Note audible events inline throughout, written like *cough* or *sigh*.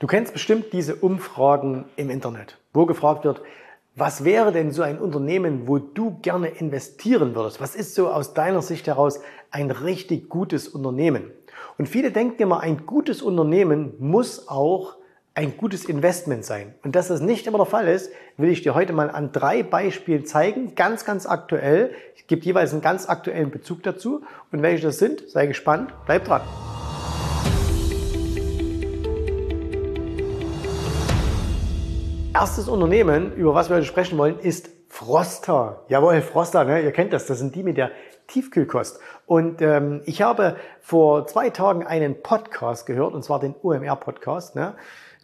Du kennst bestimmt diese Umfragen im Internet, wo gefragt wird, was wäre denn so ein Unternehmen, wo du gerne investieren würdest? Was ist so aus deiner Sicht heraus ein richtig gutes Unternehmen? Und viele denken immer, ein gutes Unternehmen muss auch ein gutes Investment sein. Und dass das nicht immer der Fall ist, will ich dir heute mal an drei Beispielen zeigen, ganz, ganz aktuell. Ich gebe jeweils einen ganz aktuellen Bezug dazu. Und welche das sind, sei gespannt, bleib dran. Erstes Unternehmen, über was wir heute sprechen wollen, ist Froster. Jawohl, Froster, ne? ihr kennt das, das sind die mit der Tiefkühlkost. Und ähm, ich habe vor zwei Tagen einen Podcast gehört, und zwar den UMR-Podcast. Ne?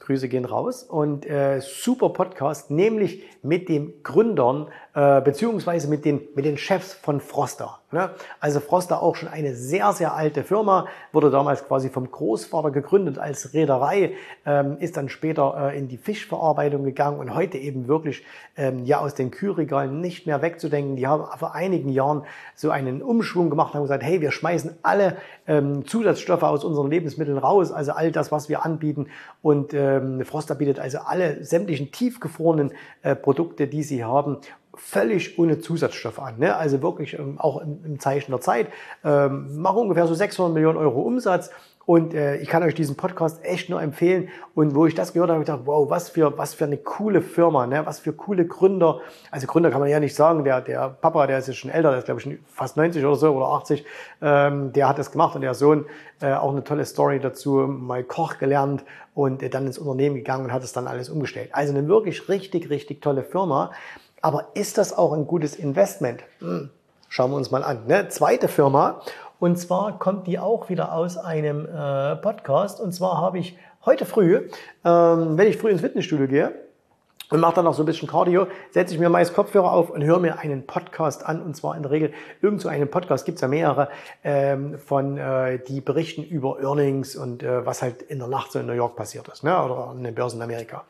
Grüße gehen raus. Und äh, super Podcast, nämlich mit den Gründern äh, beziehungsweise mit den, mit den Chefs von Froster. Ne? Also Froster auch schon eine sehr, sehr alte Firma, wurde damals quasi vom Großvater gegründet als Reederei, ähm, ist dann später äh, in die Fischverarbeitung gegangen und heute eben wirklich ähm, ja aus den Kühlregalen nicht mehr wegzudenken. Die haben vor einigen Jahren so einen Umschwung gemacht, haben gesagt, hey, wir schmeißen alle ähm, Zusatzstoffe aus unseren Lebensmitteln raus, also all das, was wir anbieten. Und ähm, Froster bietet also alle sämtlichen tiefgefrorenen äh, Produkte, die sie haben, völlig ohne Zusatzstoff an. Ne? Also wirklich ähm, auch im, im, Zeichen der Zeit. Ähm, machen ungefähr so 600 Millionen Euro Umsatz. Und äh, ich kann euch diesen Podcast echt nur empfehlen. Und wo ich das gehört habe, habe ich gedacht, wow, was für, was für eine coole Firma, ne? was für coole Gründer. Also Gründer kann man ja nicht sagen. Der, der Papa, der ist jetzt schon älter, der ist glaube ich fast 90 oder so oder 80. Ähm, der hat das gemacht und der Sohn äh, auch eine tolle Story dazu, mal Koch gelernt und äh, dann ins Unternehmen gegangen und hat es dann alles umgestellt. Also eine wirklich richtig, richtig tolle Firma. Aber ist das auch ein gutes Investment? Hm. Schauen wir uns mal an. Ne? Zweite Firma. Und zwar kommt die auch wieder aus einem äh, Podcast. Und zwar habe ich heute früh, ähm, wenn ich früh ins Fitnessstudio gehe, und mache dann noch so ein bisschen Cardio, setze ich mir meist Kopfhörer auf und höre mir einen Podcast an. Und zwar in der Regel irgend so einen Podcast, gibt's ja mehrere, ähm, von äh, die berichten über Earnings und äh, was halt in der Nacht so in New York passiert ist, ne? oder an den Börsen in Amerika.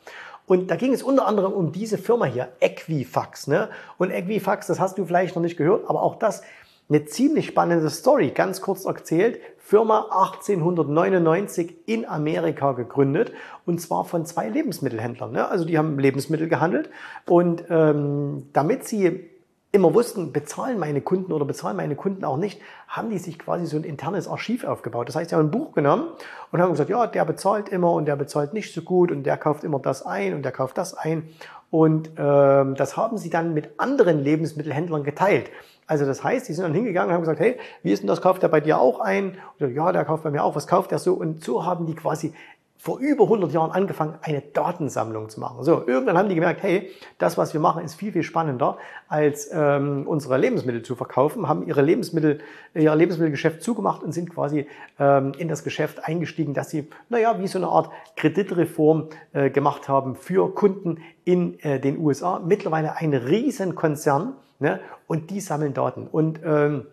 Und da ging es unter anderem um diese Firma hier, Equifax. Ne? Und Equifax, das hast du vielleicht noch nicht gehört, aber auch das eine ziemlich spannende Story. Ganz kurz erzählt, Firma 1899 in Amerika gegründet und zwar von zwei Lebensmittelhändlern. Ne? Also die haben Lebensmittel gehandelt und ähm, damit sie immer wussten, bezahlen meine Kunden oder bezahlen meine Kunden auch nicht, haben die sich quasi so ein internes Archiv aufgebaut. Das heißt, sie haben ein Buch genommen und haben gesagt, ja, der bezahlt immer und der bezahlt nicht so gut und der kauft immer das ein und der kauft das ein. Und ähm, das haben sie dann mit anderen Lebensmittelhändlern geteilt. Also das heißt, die sind dann hingegangen und haben gesagt, hey, wie ist denn das, kauft der bei dir auch ein? Oder ja, der kauft bei mir auch, was kauft der so? Und so haben die quasi vor über 100 Jahren angefangen, eine Datensammlung zu machen. So, irgendwann haben die gemerkt, hey, das, was wir machen, ist viel, viel spannender, als ähm, unsere Lebensmittel zu verkaufen, haben ihre Lebensmittel, ihr Lebensmittelgeschäft zugemacht und sind quasi ähm, in das Geschäft eingestiegen, dass sie, naja, wie so eine Art Kreditreform äh, gemacht haben für Kunden in äh, den USA. Mittlerweile ein Riesenkonzern ne? und die sammeln Daten. Und ähm,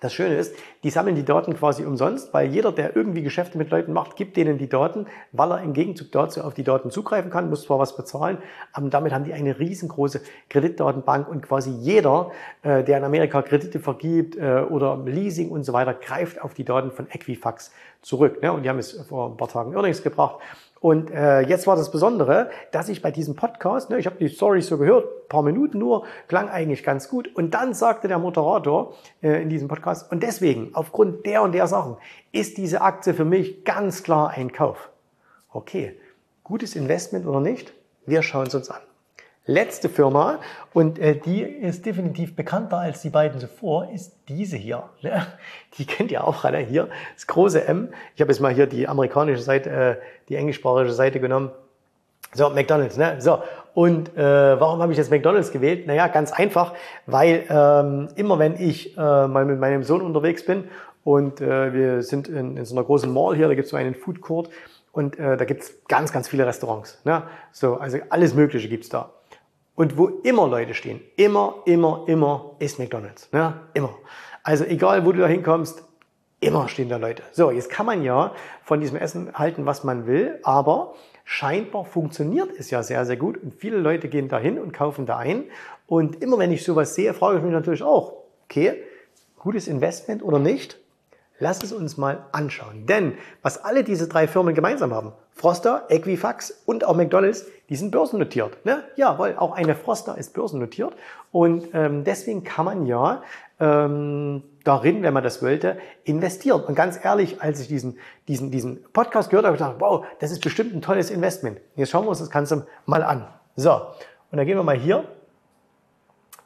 das Schöne ist, die sammeln die Daten quasi umsonst, weil jeder, der irgendwie Geschäfte mit Leuten macht, gibt denen die Daten, weil er im Gegenzug dazu auf die Daten zugreifen kann, muss zwar was bezahlen, aber damit haben die eine riesengroße Kreditdatenbank und quasi jeder, äh, der in Amerika Kredite vergibt äh, oder Leasing und so weiter, greift auf die Daten von Equifax zurück. Ne? Und die haben es vor ein paar Tagen Earnings gebracht und äh, jetzt war das Besondere, dass ich bei diesem Podcast, ne, ich habe die Story so gehört, paar Minuten nur, klang eigentlich ganz gut. Und dann sagte der Moderator äh, in diesem Podcast, und deswegen, aufgrund der und der Sachen, ist diese Aktie für mich ganz klar ein Kauf. Okay, gutes Investment oder nicht? Wir schauen es uns an letzte Firma und äh, die ist definitiv bekannter als die beiden zuvor, ist diese hier. Ne? *laughs* Die kennt ihr auch alle hier, das große M. Ich habe jetzt mal hier die amerikanische Seite, äh, die englischsprachige Seite genommen. So, McDonald's, ne? So, und äh, warum habe ich jetzt McDonald's gewählt? Naja, ganz einfach, weil ähm, immer wenn ich äh, mal mit meinem Sohn unterwegs bin und äh, wir sind in, in so einer großen Mall hier, da gibt es so einen Food Court und äh, da gibt es ganz, ganz viele Restaurants. Ne? So, also alles Mögliche gibt's da. Und wo immer Leute stehen, immer, immer, immer ist McDonald's. Ne? Immer. Also egal, wo du da hinkommst, immer stehen da Leute. So, jetzt kann man ja von diesem Essen halten, was man will, aber scheinbar funktioniert es ja sehr, sehr gut und viele Leute gehen da hin und kaufen da ein. Und immer wenn ich sowas sehe, frage ich mich natürlich auch, okay, gutes Investment oder nicht? Lass es uns mal anschauen. Denn was alle diese drei Firmen gemeinsam haben, Froster, Equifax und auch McDonald's, die sind börsennotiert. Ne? Jawohl, auch eine Froster ist börsennotiert. Und ähm, deswegen kann man ja ähm, darin, wenn man das wollte, investieren. Und ganz ehrlich, als ich diesen, diesen, diesen Podcast gehört habe, habe ich wow, das ist bestimmt ein tolles Investment. Jetzt schauen wir uns das Ganze mal an. So, und dann gehen wir mal hier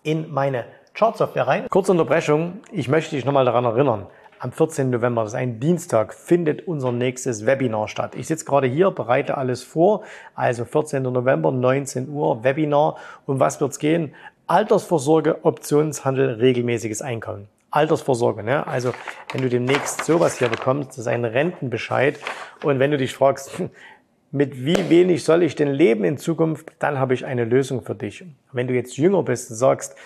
in meine Chartsoftware rein. Kurze Unterbrechung, ich möchte dich nochmal daran erinnern. Am 14. November, das ist ein Dienstag, findet unser nächstes Webinar statt. Ich sitze gerade hier, bereite alles vor. Also 14. November, 19 Uhr, Webinar. Um was wird's gehen? Altersvorsorge, Optionshandel, regelmäßiges Einkommen. Altersvorsorge, ne? Also wenn du demnächst sowas hier bekommst, das ist ein Rentenbescheid. Und wenn du dich fragst, *laughs* mit wie wenig soll ich denn leben in Zukunft, dann habe ich eine Lösung für dich. Wenn du jetzt jünger bist und sagst,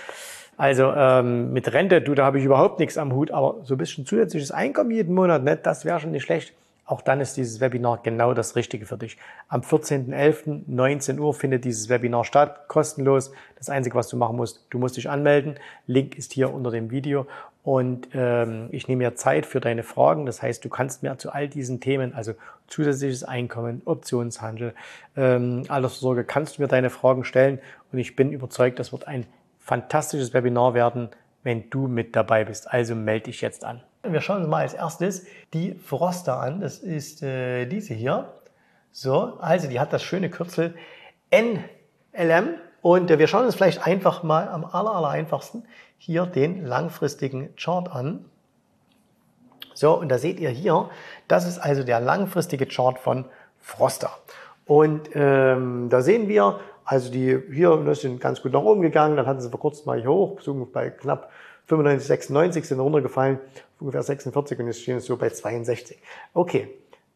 also ähm, mit Rente, du, da habe ich überhaupt nichts am Hut, aber so ein bisschen zusätzliches Einkommen jeden Monat, ne, das wäre schon nicht schlecht. Auch dann ist dieses Webinar genau das Richtige für dich. Am 14.11. 19 Uhr findet dieses Webinar statt, kostenlos. Das Einzige, was du machen musst, du musst dich anmelden. Link ist hier unter dem Video. Und ähm, ich nehme mir Zeit für deine Fragen. Das heißt, du kannst mir zu all diesen Themen, also zusätzliches Einkommen, Optionshandel, ähm, Altersvorsorge, kannst du mir deine Fragen stellen. Und ich bin überzeugt, das wird ein fantastisches Webinar werden, wenn du mit dabei bist. Also melde dich jetzt an. Wir schauen uns mal als erstes die Froster an. Das ist äh, diese hier. So, also die hat das schöne Kürzel NLM. Und äh, wir schauen uns vielleicht einfach mal am aller, aller einfachsten hier den langfristigen Chart an. So, und da seht ihr hier, das ist also der langfristige Chart von Froster. Und ähm, da sehen wir, also die hier das sind ganz gut nach oben gegangen, dann hatten sie vor kurzem mal hier hoch, bei knapp 95, 96 sind runtergefallen, ungefähr 46 und jetzt stehen es so bei 62. Okay,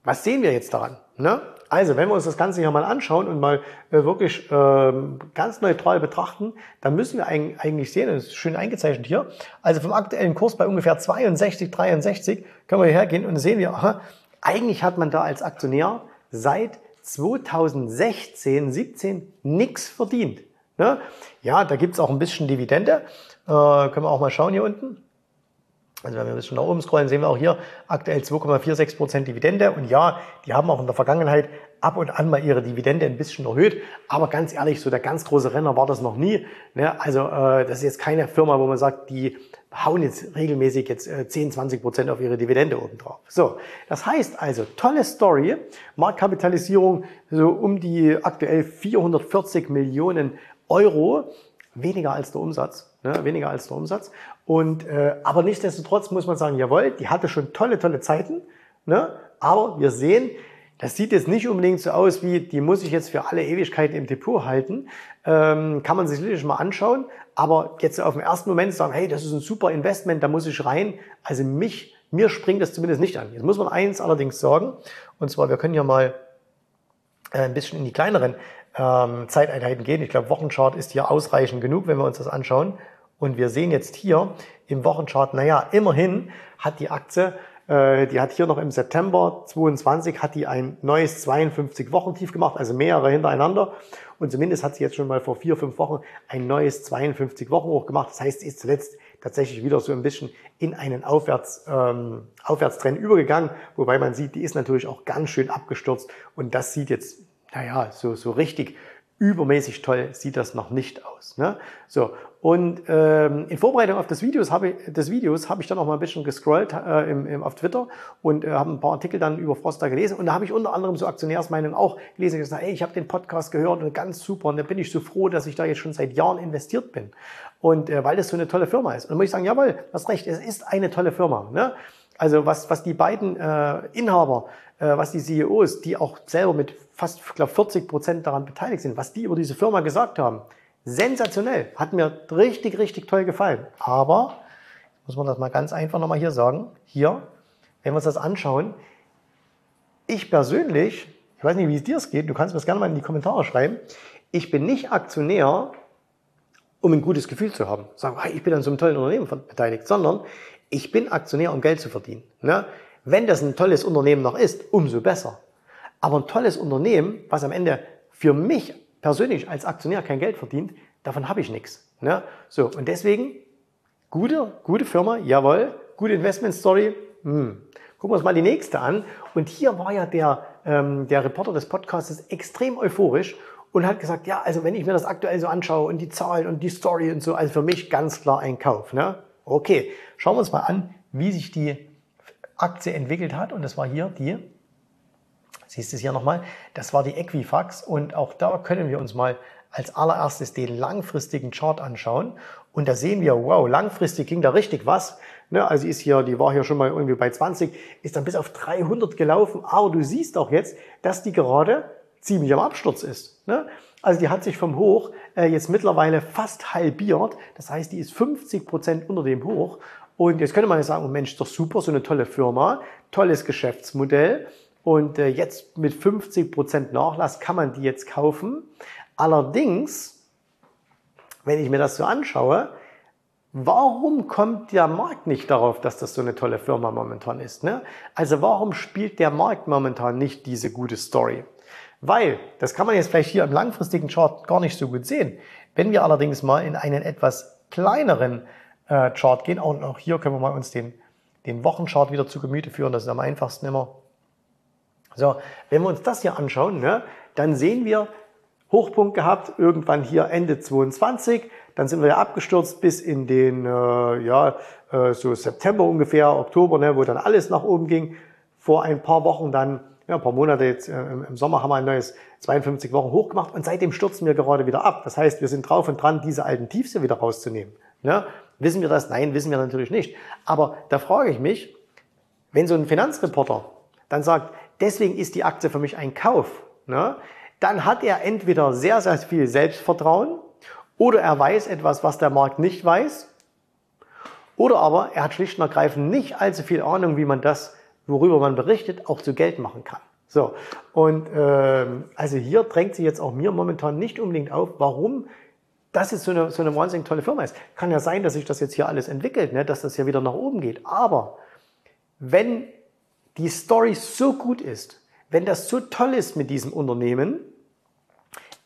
was sehen wir jetzt daran? Ne? Also, wenn wir uns das Ganze hier mal anschauen und mal äh, wirklich äh, ganz neutral betrachten, dann müssen wir eigentlich sehen, das ist schön eingezeichnet hier, also vom aktuellen Kurs bei ungefähr 62, 63 können wir hierher gehen und sehen wir, aha, eigentlich hat man da als Aktionär seit 2016, 17 nichts verdient. Ne? Ja, da gibt's auch ein bisschen Dividende. Äh, können wir auch mal schauen hier unten. Also wenn wir ein bisschen nach oben scrollen, sehen wir auch hier aktuell 2,46 Prozent Dividende. Und ja, die haben auch in der Vergangenheit ab und an mal ihre Dividende ein bisschen erhöht. Aber ganz ehrlich, so der ganz große Renner war das noch nie. Ne? Also äh, das ist jetzt keine Firma, wo man sagt, die hauen jetzt regelmäßig jetzt äh, 10, 20 Prozent auf ihre Dividende oben drauf. So, das heißt also, tolle Story, Marktkapitalisierung so um die aktuell 440 Millionen Euro, weniger als der Umsatz, ne, weniger als der Umsatz. Und äh, aber nichtsdestotrotz muss man sagen, jawohl, die hatte schon tolle, tolle Zeiten. Ne? Aber wir sehen, das sieht jetzt nicht unbedingt so aus wie, die muss ich jetzt für alle Ewigkeiten im Depot halten. Ähm, kann man sich sicherlich mal anschauen. Aber jetzt auf den ersten Moment sagen, hey, das ist ein super Investment, da muss ich rein. Also mich, mir springt das zumindest nicht an. Jetzt muss man eins allerdings sagen. Und zwar, wir können ja mal äh, ein bisschen in die kleineren ähm, Zeiteinheiten gehen. Ich glaube, Wochenchart ist hier ausreichend genug, wenn wir uns das anschauen. Und wir sehen jetzt hier im Wochenchart, naja, immerhin hat die Aktie, die hat hier noch im September 22, hat die ein neues 52-Wochen-Tief gemacht, also mehrere hintereinander. Und zumindest hat sie jetzt schon mal vor vier, fünf Wochen ein neues 52-Wochen-Hoch gemacht. Das heißt, sie ist zuletzt tatsächlich wieder so ein bisschen in einen Aufwärts, ähm, Aufwärtstrend übergegangen, wobei man sieht, die ist natürlich auch ganz schön abgestürzt und das sieht jetzt naja, so, so richtig übermäßig toll sieht das noch nicht aus. Ne? So, und ähm, in Vorbereitung auf das Videos habe ich, des Videos habe ich dann auch mal ein bisschen gescrollt äh, im, im, auf Twitter und äh, habe ein paar Artikel dann über Froster gelesen und da habe ich unter anderem so Aktionärsmeinungen auch gelesen, gesagt, ey, ich habe den Podcast gehört und ganz super und da bin ich so froh, dass ich da jetzt schon seit Jahren investiert bin und äh, weil das so eine tolle Firma ist. Und dann muss ich sagen, jawohl, hast recht, es ist eine tolle Firma. Ne? Also was, was die beiden äh, Inhaber, äh, was die CEOs, die auch selber mit fast, glaube, 40 Prozent daran beteiligt sind, was die über diese Firma gesagt haben. Sensationell. Hat mir richtig, richtig toll gefallen. Aber, muss man das mal ganz einfach nochmal hier sagen, hier, wenn wir uns das anschauen, ich persönlich, ich weiß nicht, wie es dir geht, du kannst mir das gerne mal in die Kommentare schreiben, ich bin nicht Aktionär, um ein gutes Gefühl zu haben. Sagen, hey, ich bin an so einem tollen Unternehmen beteiligt, sondern ich bin Aktionär, um Geld zu verdienen. Ne? Wenn das ein tolles Unternehmen noch ist, umso besser. Aber ein tolles Unternehmen, was am Ende für mich persönlich als Aktionär kein Geld verdient, davon habe ich nichts. Ne? So, und deswegen, gute, gute Firma, jawohl, gute Investment Story, Hm. Gucken wir uns mal die nächste an. Und hier war ja der, ähm, der Reporter des Podcasts extrem euphorisch und hat gesagt, ja, also wenn ich mir das aktuell so anschaue und die Zahlen und die Story und so, also für mich ganz klar ein Kauf. Ne? Okay, schauen wir uns mal an, wie sich die Aktie entwickelt hat. Und das war hier die, siehst du es hier nochmal, das war die Equifax. Und auch da können wir uns mal als allererstes den langfristigen Chart anschauen. Und da sehen wir, wow, langfristig ging da richtig was. Ne, also ist hier, die war hier schon mal irgendwie bei 20, ist dann bis auf 300 gelaufen. Aber du siehst auch jetzt, dass die gerade ziemlich am Absturz ist. Ne? Also die hat sich vom Hoch äh, jetzt mittlerweile fast halbiert. Das heißt, die ist 50 Prozent unter dem Hoch. Und jetzt könnte man ja sagen, Mensch, doch super, so eine tolle Firma, tolles Geschäftsmodell. Und äh, jetzt mit 50 Prozent Nachlass kann man die jetzt kaufen. Allerdings, wenn ich mir das so anschaue, warum kommt der Markt nicht darauf, dass das so eine tolle Firma momentan ist? Ne? Also warum spielt der Markt momentan nicht diese gute Story? Weil, das kann man jetzt vielleicht hier im langfristigen Chart gar nicht so gut sehen. Wenn wir allerdings mal in einen etwas kleineren äh, Chart gehen, und auch hier können wir mal uns den, den Wochenchart wieder zu Gemüte führen, das ist am einfachsten immer. So, wenn wir uns das hier anschauen, ne, dann sehen wir, Hochpunkt gehabt, irgendwann hier Ende 22. Dann sind wir ja abgestürzt bis in den, äh, ja, äh, so September ungefähr, Oktober, ne, wo dann alles nach oben ging. Vor ein paar Wochen dann, ja, ein paar Monate jetzt, äh, im Sommer haben wir ein neues 52 Wochen hoch gemacht und seitdem stürzen wir gerade wieder ab. Das heißt, wir sind drauf und dran, diese alten Tiefs hier wieder rauszunehmen. Ne? Wissen wir das? Nein, wissen wir natürlich nicht. Aber da frage ich mich, wenn so ein Finanzreporter dann sagt, deswegen ist die Aktie für mich ein Kauf, ne? dann hat er entweder sehr, sehr viel Selbstvertrauen oder er weiß etwas, was der Markt nicht weiß. Oder aber er hat schlicht und ergreifend nicht allzu viel Ahnung, wie man das, worüber man berichtet, auch zu Geld machen kann. So, und ähm, also hier drängt sich jetzt auch mir momentan nicht unbedingt auf, warum das jetzt so eine, so eine wahnsinnig tolle Firma ist. Kann ja sein, dass sich das jetzt hier alles entwickelt, ne, dass das hier wieder nach oben geht. Aber wenn die Story so gut ist, wenn das so toll ist mit diesem Unternehmen,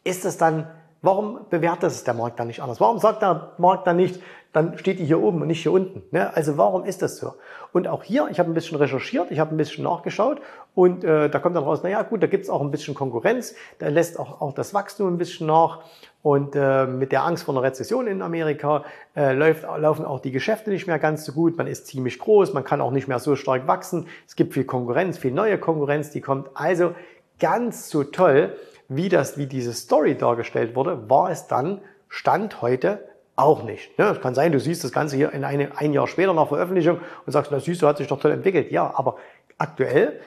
ist es dann, warum bewertet es der Markt dann nicht anders? Warum sagt der Markt dann nicht, dann steht die hier oben und nicht hier unten? Ne? Also warum ist das so? Und auch hier, ich habe ein bisschen recherchiert, ich habe ein bisschen nachgeschaut und äh, da kommt dann raus, naja gut, da gibt es auch ein bisschen Konkurrenz, da lässt auch, auch das Wachstum ein bisschen nach und äh, mit der Angst vor einer Rezession in Amerika äh, läuft, laufen auch die Geschäfte nicht mehr ganz so gut, man ist ziemlich groß, man kann auch nicht mehr so stark wachsen, es gibt viel Konkurrenz, viel neue Konkurrenz, die kommt also ganz so toll wie das, wie diese Story dargestellt wurde, war es dann Stand heute auch nicht. Ne? Es kann sein, du siehst das Ganze hier in eine, ein Jahr später nach Veröffentlichung und sagst, na siehst du, hat sich doch toll entwickelt. Ja, aber aktuell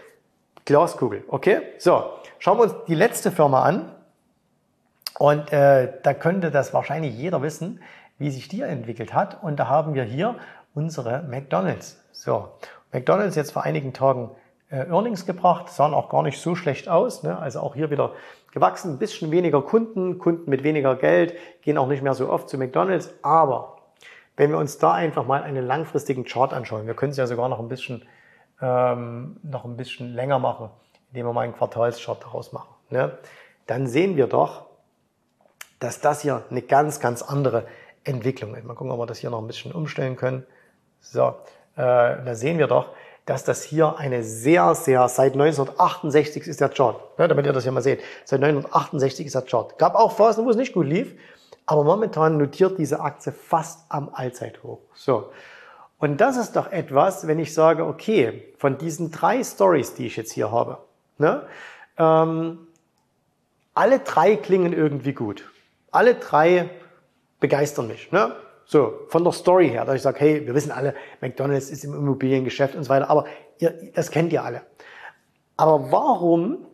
Glaskugel. Okay? So, schauen wir uns die letzte Firma an. Und äh, da könnte das wahrscheinlich jeder wissen, wie sich die entwickelt hat. Und da haben wir hier unsere McDonalds. So, McDonalds jetzt vor einigen Tagen äh, Earnings gebracht, sahen auch gar nicht so schlecht aus. Ne? Also auch hier wieder gewachsen, ein bisschen weniger Kunden, Kunden mit weniger Geld, gehen auch nicht mehr so oft zu McDonald's. Aber wenn wir uns da einfach mal einen langfristigen Chart anschauen, wir können es ja sogar noch ein bisschen, ähm, noch ein bisschen länger machen, indem wir mal einen Quartalschart daraus machen, ne? dann sehen wir doch, dass das hier eine ganz, ganz andere Entwicklung ist. Mal gucken, ob wir das hier noch ein bisschen umstellen können. So, äh, da sehen wir doch, dass das hier eine sehr, sehr, seit 1968 ist der Chart, ja, damit ihr das ja mal seht, seit 1968 ist der Chart. Gab auch Phasen, wo es nicht gut lief, aber momentan notiert diese Aktie fast am Allzeithoch. So. Und das ist doch etwas, wenn ich sage, okay, von diesen drei Stories, die ich jetzt hier habe, ne, ähm, alle drei klingen irgendwie gut. Alle drei begeistern mich. Ne? So, von der Story her, dass ich sage, hey, wir wissen alle, McDonalds ist im Immobiliengeschäft und so weiter, aber ihr, das kennt ihr alle. Aber warum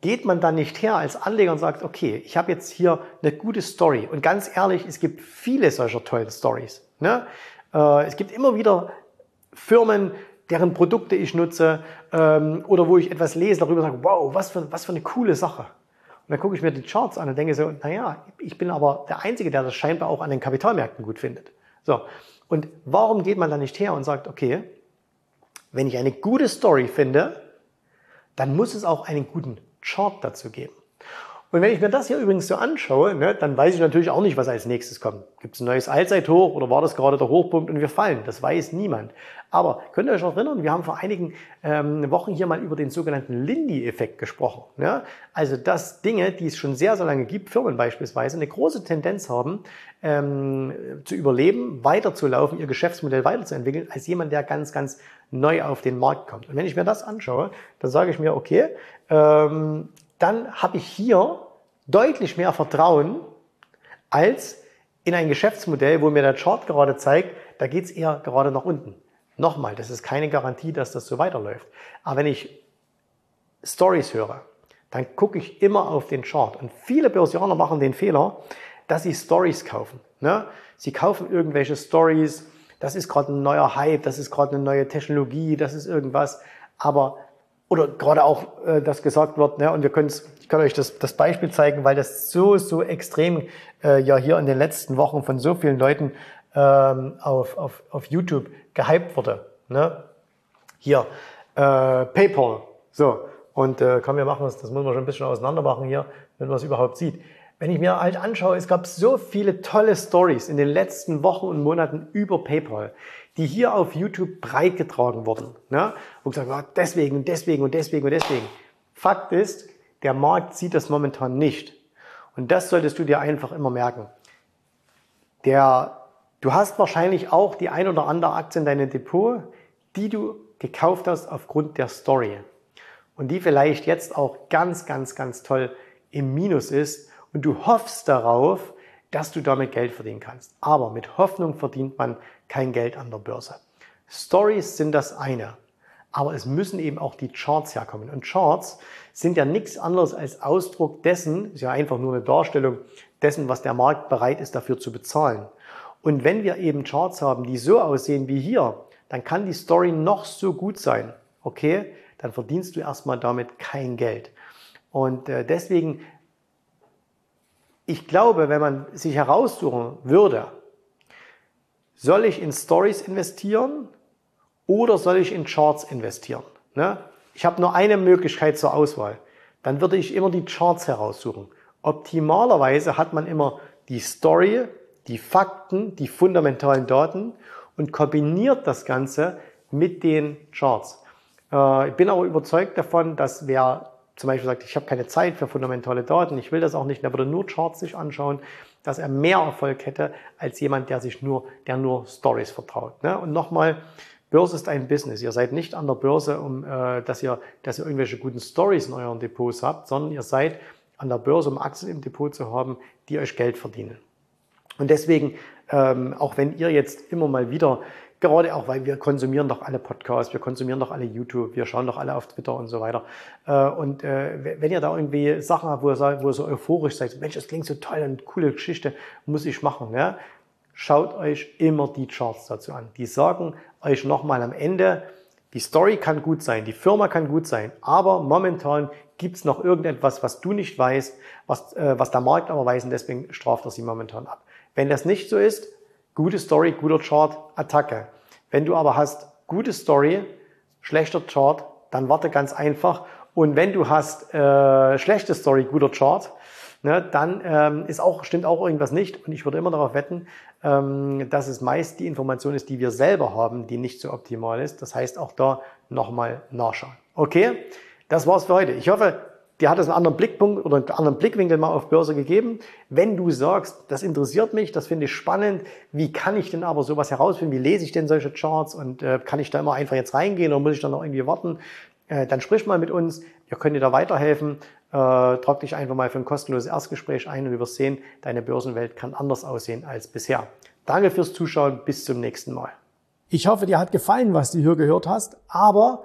geht man dann nicht her als Anleger und sagt, okay, ich habe jetzt hier eine gute Story. Und ganz ehrlich, es gibt viele solcher tollen Stories. Ne? Äh, es gibt immer wieder Firmen, deren Produkte ich nutze ähm, oder wo ich etwas lese, darüber sage, wow, was für, was für eine coole Sache. Und dann gucke ich mir die Charts an und denke so, naja, ich bin aber der Einzige, der das scheinbar auch an den Kapitalmärkten gut findet. So. Und warum geht man dann nicht her und sagt, okay, wenn ich eine gute Story finde, dann muss es auch einen guten Chart dazu geben. Und wenn ich mir das hier übrigens so anschaue, ne, dann weiß ich natürlich auch nicht, was als nächstes kommt. Gibt es ein neues Allzeithoch oder war das gerade der Hochpunkt und wir fallen? Das weiß niemand. Aber könnt ihr euch noch erinnern, wir haben vor einigen ähm, Wochen hier mal über den sogenannten Lindy-Effekt gesprochen. Ne? Also dass Dinge, die es schon sehr, sehr lange gibt, Firmen beispielsweise, eine große Tendenz haben, ähm, zu überleben, weiterzulaufen, ihr Geschäftsmodell weiterzuentwickeln, als jemand, der ganz, ganz neu auf den Markt kommt. Und wenn ich mir das anschaue, dann sage ich mir, okay, ähm, dann habe ich hier deutlich mehr Vertrauen als in ein Geschäftsmodell, wo mir der Chart gerade zeigt, da geht es eher gerade nach unten. Nochmal, das ist keine Garantie, dass das so weiterläuft. Aber wenn ich Stories höre, dann gucke ich immer auf den Chart. Und viele Börsianer machen den Fehler, dass sie Stories kaufen. Ne? Sie kaufen irgendwelche Stories, das ist gerade ein neuer Hype, das ist gerade eine neue Technologie, das ist irgendwas. Aber oder gerade auch, äh, dass gesagt wird, ne, und wir können ich kann euch das, das Beispiel zeigen, weil das so, so extrem äh, ja hier in den letzten Wochen von so vielen Leuten ähm, auf, auf, auf YouTube gehypt wurde. Ne? Hier, äh, PayPal. So, und äh, komm, wir machen das, das muss man schon ein bisschen auseinander machen hier, wenn man es überhaupt sieht. Wenn ich mir halt anschaue, es gab so viele tolle Stories in den letzten Wochen und Monaten über PayPal die hier auf YouTube breitgetragen wurden. Ne? Wo gesagt wird, deswegen und deswegen und deswegen und deswegen. Fakt ist, der Markt sieht das momentan nicht. Und das solltest du dir einfach immer merken. Der, du hast wahrscheinlich auch die ein oder andere Aktie in deinem Depot, die du gekauft hast aufgrund der Story. Und die vielleicht jetzt auch ganz, ganz, ganz toll im Minus ist. Und du hoffst darauf, dass du damit Geld verdienen kannst. Aber mit Hoffnung verdient man kein Geld an der Börse. Stories sind das eine. Aber es müssen eben auch die Charts herkommen. Und Charts sind ja nichts anderes als Ausdruck dessen, ist ja einfach nur eine Darstellung dessen, was der Markt bereit ist dafür zu bezahlen. Und wenn wir eben Charts haben, die so aussehen wie hier, dann kann die Story noch so gut sein. Okay? Dann verdienst du erstmal damit kein Geld. Und äh, deswegen ich glaube, wenn man sich heraussuchen würde, soll ich in Stories investieren oder soll ich in Charts investieren? Ne? Ich habe nur eine Möglichkeit zur Auswahl. Dann würde ich immer die Charts heraussuchen. Optimalerweise hat man immer die Story, die Fakten, die fundamentalen Daten und kombiniert das Ganze mit den Charts. Äh, ich bin aber überzeugt davon, dass wer zum Beispiel sagt, ich habe keine Zeit für fundamentale Daten, ich will das auch nicht, der würde nur Charts sich anschauen, dass er mehr Erfolg hätte als jemand, der sich nur, der nur Stories vertraut. Ne? Und nochmal, Börse ist ein Business. Ihr seid nicht an der Börse, um äh, dass ihr, dass ihr irgendwelche guten Stories in euren Depots habt, sondern ihr seid an der Börse, um Aktien im Depot zu haben, die euch Geld verdienen. Und deswegen, ähm, auch wenn ihr jetzt immer mal wieder Gerade auch, weil wir konsumieren doch alle Podcasts, wir konsumieren doch alle YouTube, wir schauen doch alle auf Twitter und so weiter. Äh, und äh, wenn ihr da irgendwie Sachen habt, wo ihr, sagt, wo ihr so euphorisch seid, Mensch, das klingt so toll, eine coole Geschichte, muss ich machen. Ja? Schaut euch immer die Charts dazu an. Die sagen euch nochmal am Ende, die Story kann gut sein, die Firma kann gut sein, aber momentan gibt's noch irgendetwas, was du nicht weißt, was, äh, was der Markt aber weiß und deswegen straft er sie momentan ab. Wenn das nicht so ist, Gute Story, guter Chart, Attacke. Wenn du aber hast gute Story, schlechter Chart, dann warte ganz einfach. Und wenn du hast äh, schlechte Story, guter Chart, ne, dann ähm, ist auch, stimmt auch irgendwas nicht. Und ich würde immer darauf wetten, ähm, dass es meist die Information ist, die wir selber haben, die nicht so optimal ist. Das heißt auch da nochmal nachschauen. Okay, das war's für heute. Ich hoffe, dir hat es einen anderen Blickpunkt oder einen anderen Blickwinkel mal auf Börse gegeben. Wenn du sagst, das interessiert mich, das finde ich spannend, wie kann ich denn aber sowas herausfinden? Wie lese ich denn solche Charts und äh, kann ich da immer einfach jetzt reingehen oder muss ich dann noch irgendwie warten? Äh, dann sprich mal mit uns, wir können dir da weiterhelfen. Äh, trag dich einfach mal für ein kostenloses Erstgespräch ein und du wirst sehen, deine Börsenwelt kann anders aussehen als bisher. Danke fürs Zuschauen, bis zum nächsten Mal. Ich hoffe, dir hat gefallen, was du hier gehört hast, aber